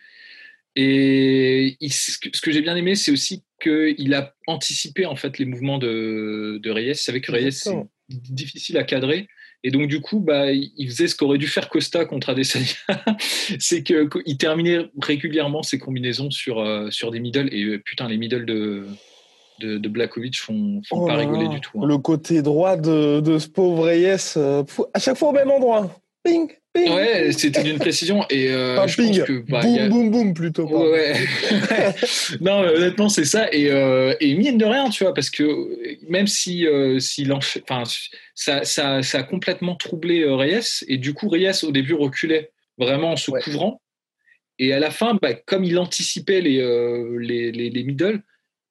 Et ce que, j'ai bien aimé, c'est aussi qu'il a anticipé en fait les mouvements de, de Reyes. Il savait que Reyes, c'est difficile à cadrer. Et donc, du coup, bah, il faisait ce qu'aurait dû faire Costa contre Adesanya. *laughs* c'est qu'il terminait régulièrement ses combinaisons sur, euh, sur des middle. Et euh, putain, les middle de, de, de Blakovic font, font oh pas rigoler du tout. Hein. Le côté droit de, de ce pauvre Reyes, euh, à chaque fois au même endroit. Ping, Ouais, c'était d'une précision. Et euh, je pense que. Bah, boum, boum, boum, plutôt. Ouais. *laughs* non, honnêtement, c'est ça. Et, euh, et, mine de rien, tu vois, parce que même si, euh, si enfin, ça, ça, ça, a complètement troublé euh, Reyes. Et du coup, Reyes, au début, reculait vraiment en se couvrant. Et à la fin, bah, comme il anticipait les, euh, les, les, les middle,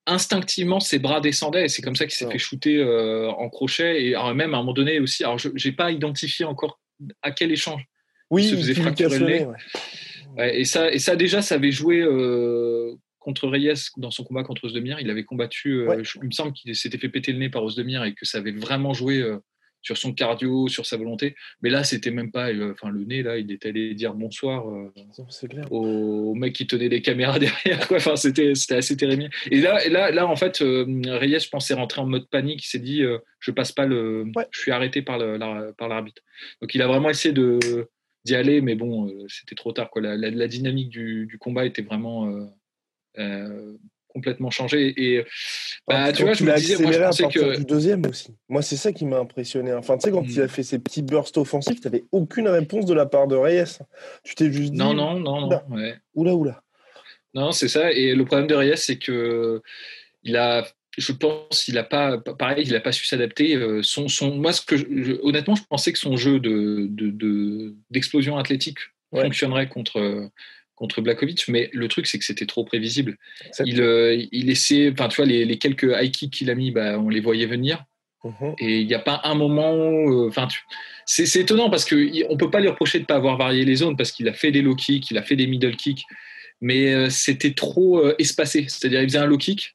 instinctivement ses bras descendaient et c'est comme ça qu'il s'est fait shooter euh, en crochet et même à un moment donné aussi alors je n'ai pas identifié encore à quel échange oui, il se faisait fracturer le nez. Ouais. et, ça, et ça, déjà, ça avait joué euh, contre Reyes dans son combat contre Osdemir. Il avait combattu, euh, il me semble qu'il s'était fait péter le nez par Osdemir et que ça avait vraiment joué euh, sur son cardio, sur sa volonté. Mais là, c'était même pas. Enfin, le nez, là, il était allé dire bonsoir au, mec qui tenait les caméras *laughs* derrière. Enfin, c'était assez terrible. Et là, là, là en fait, Reyes, je pense, est rentré en mode panique. Il s'est dit je passe pas le. Je suis arrêté par l'arbitre. Donc, il a vraiment essayé de d'y aller, mais bon, euh, c'était trop tard. Quoi. La, dynamique du, combat était vraiment euh, euh, complètement changée. Et bah, tu vois, je me disais, moi, je pensais que. Du deuxième aussi. Moi, c'est ça qui m'a impressionné. Enfin, tu sais, quand il a mm. fait ses petits bursts offensifs, tu n'avais aucune réponse de la part de Reyes. Tu t'es juste dit. Non, non, non, non. Ouais. Oula, oula. Non, c'est ça. Et le problème de Reyes, c'est que il a je pense qu'il n'a pas, pareil, il n'a pas su s'adapter. Euh, son, son, moi, ce que honnêtement, je pensais que son jeu de, d'explosion de, athlétique fonctionnerait contre, contre Blakovic, mais le truc, c'est que c'était trop prévisible. Il, euh, il laissait, enfin, tu vois, les, les quelques high kicks qu'il a mis, bah, on les voyait venir. Mhm. Et il n'y a pas un moment, euh, enfin, c'est, c'est étonnant parce qu'on ne peut pas lui reprocher de ne pas avoir varié les zones parce qu'il a fait des low kicks, il a fait des middle kicks, mais c'était trop espacé. C'est-à-dire, il faisait un low kick,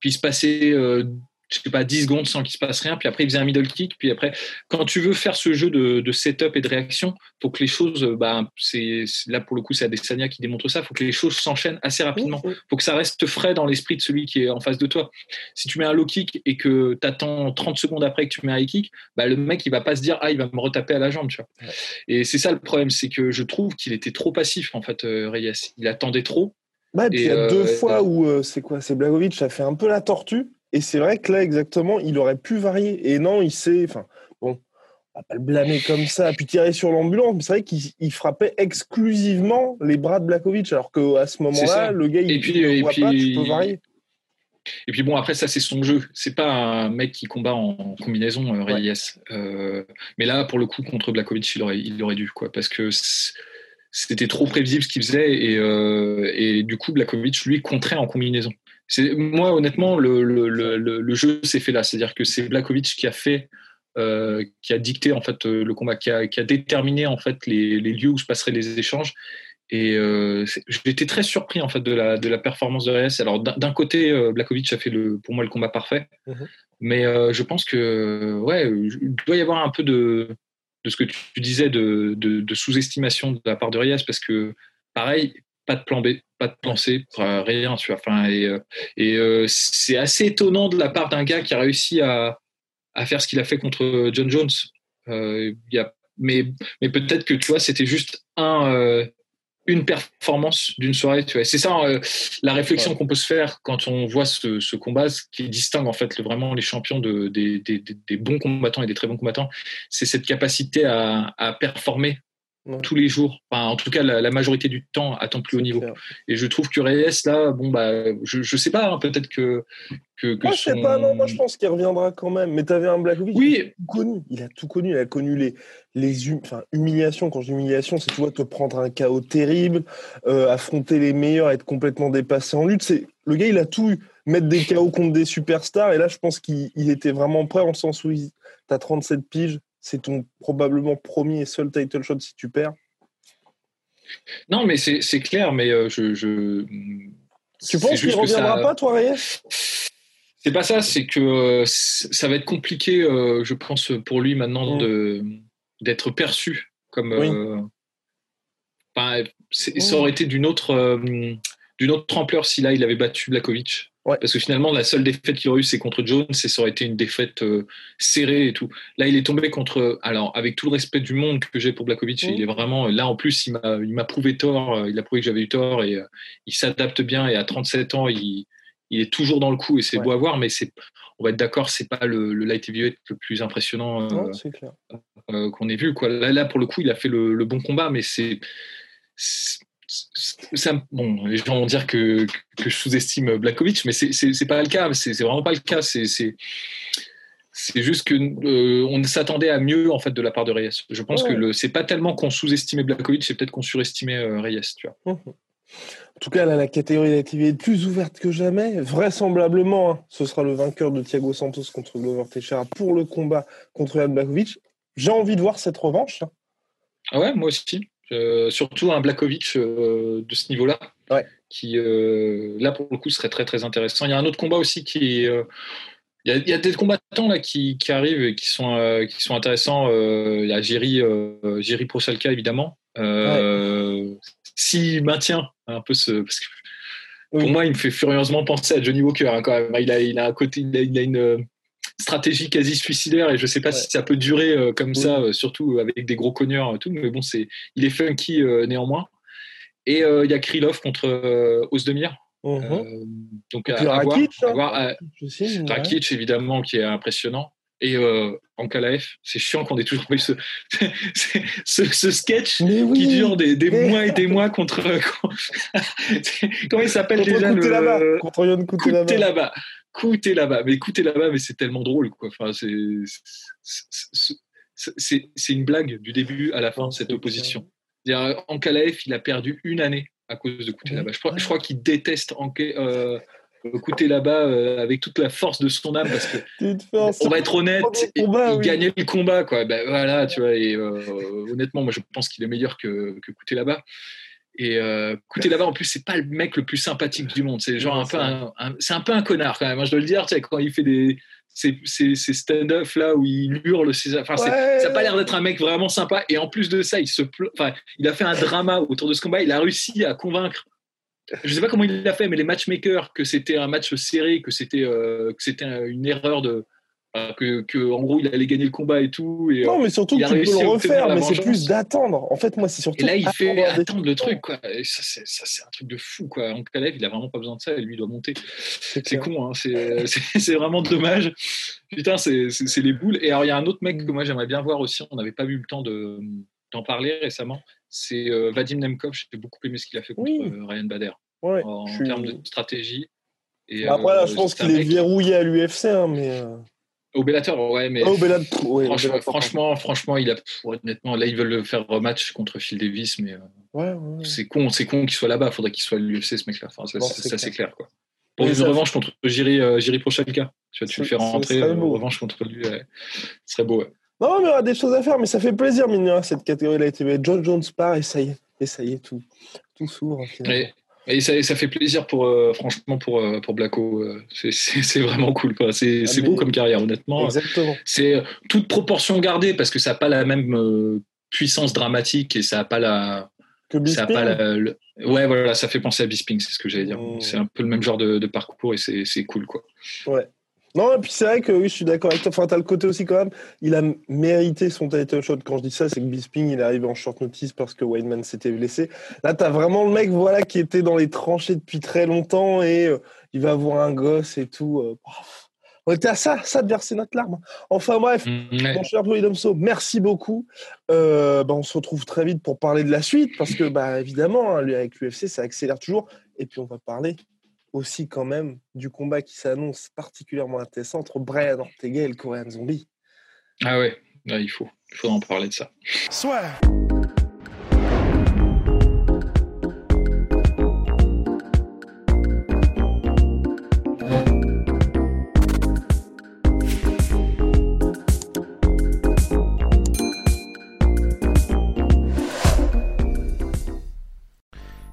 puis il se passait, euh, je sais pas, 10 secondes sans qu'il se passe rien. Puis après, il faisait un middle kick. Puis après, quand tu veux faire ce jeu de, de setup et de réaction, faut que les choses, euh, bah, c'est là pour le coup, c'est Adesanya qui démontre ça. Faut que les choses s'enchaînent assez rapidement. Faut que ça reste frais dans l'esprit de celui qui est en face de toi. Si tu mets un low kick et que tu attends 30 secondes après que tu mets un high kick, bah, le mec, il va pas se dire, ah, il va me retaper à la jambe, tu vois. Et c'est ça le problème, c'est que je trouve qu'il était trop passif, en fait, euh, Reyes. Il attendait trop. Bah, il y a deux euh, fois où euh, c'est quoi C'est Blagovic a fait un peu la tortue. Et c'est vrai que là, exactement, il aurait pu varier. Et non, il s'est. Enfin, bon, on va pas le blâmer comme ça, puis tirer sur l'ambulance. Mais c'est vrai qu'il frappait exclusivement les bras de Blakovic, alors qu'à ce moment-là, le gars, il ne voit pas, tu peux varier. Et puis bon, après ça, c'est son jeu. C'est pas un mec qui combat en combinaison, euh, Reyes. mais là, pour le coup, contre Blakovic, il aurait, il aurait dû, quoi, parce que c'était trop prévisible ce qu'il faisait et, euh, et, du coup Blakovic lui contrait en combinaison. Moi honnêtement le, le, le, le jeu s'est fait là, c'est-à-dire que c'est Blakovic qui a fait euh, qui a dicté en fait euh, le combat, qui a, qui a déterminé en fait les, les, lieux où se passeraient les échanges. Et euh, j'étais très surpris en fait de la, de la performance de Reyes. Alors d'un côté, Blakovic a fait le, pour moi le combat parfait, mhm. mais je pense que ouais, il doit y avoir un peu de de ce que tu disais de, de, sous-estimation de la part de Reyes, parce que pareil, pas de plan B, pas de plan C, rien, tu vois. Enfin, et, euh, euh, c'est assez étonnant de la part d'un gars qui a réussi à, à faire ce qu'il a fait contre John Jones. Euh, y a, mais mais peut-être que tu vois, c'était juste un, une performance d'une soirée. Tu vois. C'est ça euh, la réflexion qu'on peut se faire quand on voit ce, ce, combat, ce qui distingue en fait vraiment les champions de, des, des, des, bons combattants et des très bons combattants, c'est cette capacité à, à performer tous les jours, enfin, en tout cas la, majorité du temps à temps plus haut niveau. Et je trouve que Reyes là, bon bah, je, je sais pas, hein, peut-être que que, que moi, je sais pas, non, moi je pense qu'il reviendra quand même. Mais tu avais un Blackovic, oui. il a tout connu, il a tout connu, il a connu les les hum, enfin, humiliations. Quand j'humiliation, c'est tu vois te prendre un chaos terrible, euh, affronter les meilleurs, être complètement dépassé en lutte. C'est le gars, il a tout eu, mettre des chaos contre des superstars. Et là, je pense qu'il était vraiment prêt en sens où tu as 37 piges c'est ton probablement premier et seul title shot si tu perds. Non, mais c'est clair, mais euh, je, je, Tu penses qu'il ne reviendra pas, toi, Reyes? C'est pas ça, c'est que euh, ça va être compliqué, euh, je pense, pour lui maintenant mm. d'être perçu comme. ça aurait été d'une autre, d'une autre ampleur si là il avait battu Blakovic. Parce que finalement, la seule défaite qu'il aurait eue, c'est contre Jones, et ça aurait été une défaite euh, serrée et tout. Là, il est tombé contre. Alors, avec tout le respect du monde que j'ai pour Blakovic, il est vraiment. Là, en plus, il m'a prouvé tort, euh, il a prouvé que j'avais eu tort, et euh, il s'adapte bien, et à 37 ans, il, il, est toujours dans le coup, et c'est beau à voir, mais c'est on va être d'accord, c'est pas le, le, light heavyweight le plus impressionnant euh, qu'on ait vu. Quoi. Là, là, pour le coup, il a fait le, bon combat, mais c'est. Bon, les gens vont dire que, que je sous-estime Blakovic, mais c'est pas le cas. C'est vraiment pas le cas. C'est c'est juste que euh, on s'attendait à mieux en fait de la part de Reyes. Je pense que que c'est pas tellement qu'on sous-estimait Blakovic, c'est peut-être qu'on surestimait euh, Reyes, tu vois. Mmh. En tout cas, là, la catégorie d'activité est plus ouverte que jamais. Vraisemblablement, hein, ce sera le vainqueur de Thiago Santos contre Glover Teixeira pour le combat contre Jan Blakovic. J'ai envie de voir cette revanche. Hein. Ah ouais, moi aussi. Euh, surtout un Blakovic de ce niveau-là. Qui, là, pour le coup, serait très, très intéressant. Il y a un autre combat aussi qui est il y, a, des combattants là qui, qui arrivent et qui sont, euh, qui sont intéressants. Euh, il y a Jiri, euh, Prosalka, évidemment. Euh, S'il maintient un peu ce. Parce que pour moi, il me fait furieusement penser à Johnny Walker hein, quand même. Il a, il a un côté, il a, une stratégie quasi suicidaire et je sais pas si ça peut durer comme ça, surtout avec des gros cogneurs et tout. Mais bon, c'est, il est funky néanmoins. Et il y a Krylov contre Osdemir. Mhm. Euh, donc, à, Rakic, hein. Rakic, évidemment, qui est impressionnant. Et euh, Ankalaev, c'est chiant qu'on ait toujours eu *laughs* ce, ce, sketch qui dure des, des mois et des *laughs* mois *laughs* contre. Comment il s'appelle déjà le. Là-bas. Contre Yann Coûter Coûter là-bas. Mais écoutez là-bas, mais c'est tellement drôle. Quoi. Enfin, c'est une blague du début à la fin de cette opposition. Ankalaev, il a perdu une année à cause de Couté là-bas. Je crois, je crois qu'il déteste euh, Couté là-bas euh, avec toute la force de son âme parce que *laughs* on va être honnête, il, gagnait le combat quoi. Ben, voilà, tu vois. Et euh, honnêtement, moi je pense qu'il est meilleur que, que Couté là-bas. Et euh, là-bas, en plus, c'est pas le mec le plus sympathique du monde. C'est genre un peu un, c'est un peu un connard quand même. Hein, je dois le dire, tu sais, quand il fait des ces, ces, stand-up là où il hurle ses enfin ça n'a pas l'air d'être un mec vraiment sympa et en plus de ça il se enfin il a fait un drama autour de ce combat il a réussi à convaincre je sais pas comment il l'a fait mais les matchmakers que c'était un match serré que c'était euh, que c'était une erreur de que, en gros il allait gagner le combat et tout. Et, non, mais surtout que tu peux le refaire, mais c'est plus d'attendre. En fait, moi, c'est surtout. Et là, il fait attendre le truc, quoi. Et ça, c'est un truc de fou, quoi. En Kalev, il a vraiment pas besoin de ça et lui, il doit monter. C'est con, hein. *laughs* c'est vraiment dommage. Putain, c'est les boules. Et alors, il y a un autre mec que moi, j'aimerais bien voir aussi. On n'avait pas eu le temps d'en parler récemment. C'est euh, Vadim Nemkov. J'ai beaucoup aimé ce qu'il a fait contre euh, Ryan Bader. en termes de stratégie. Et, Après, là, je euh, pense qu'il est verrouillé à l'UFC, hein, mais. Au Bellator, ouais, mais oh, franchement, franchement, franchement, il a honnêtement là ils veulent le faire rematch contre Phil Davis, mais euh, c'est con, c'est con qu'il soit là-bas. Il faudrait qu'il soit à l'UFC ce mec-là. Enfin, ça, c'est clair. quoi. Pour une revanche contre Jiri, euh, Jiri Prochalka, tu vas tu le faire rentrer une euh, revanche contre lui, ce serait beau. Non, mais il y aura des choses à faire, mais ça fait plaisir, mine cette catégorie-là. John Jones part et ça y est, et ça y est, tout, tout s'ouvre. Et ça, ça, fait plaisir pour euh, franchement pour euh, pour Blacko. Euh, c'est vraiment cool. C'est ah, beau comme carrière, honnêtement. Exactement. C'est toute proportion gardée parce que ça n'a pas la même puissance dramatique et ça n'a pas la. Que ça a pas la, Ouais, voilà, ça fait penser à Bisping, c'est ce que j'allais dire. Mmh. C'est un peu le même genre de, de parcours et c'est cool, quoi. Ouais. Non, et puis c'est vrai que oui, je suis d'accord avec toi. Enfin, t'as le côté aussi quand même, il a mérité son title shot. Quand je dis ça, c'est que Bisping, il est arrivé en short notice parce que Weidman s'était blessé. Là, t'as vraiment le mec, voilà, qui était dans les tranchées depuis très longtemps et euh, il va avoir un gosse et tout. Euh, on était à ça, ça de verser notre larme. Enfin bref, mm, mon cher Domso, merci beaucoup. Euh, bah, on se retrouve très vite pour parler de la suite parce que, bah, évidemment, hein, avec l'UFC, ça accélère toujours. Et puis, on va parler aussi quand même du combat qui s'annonce particulièrement intéressant entre Brian Ortega et le Korean Zombie. Ah ouais, il faut, il faut en parler de ça. Soit.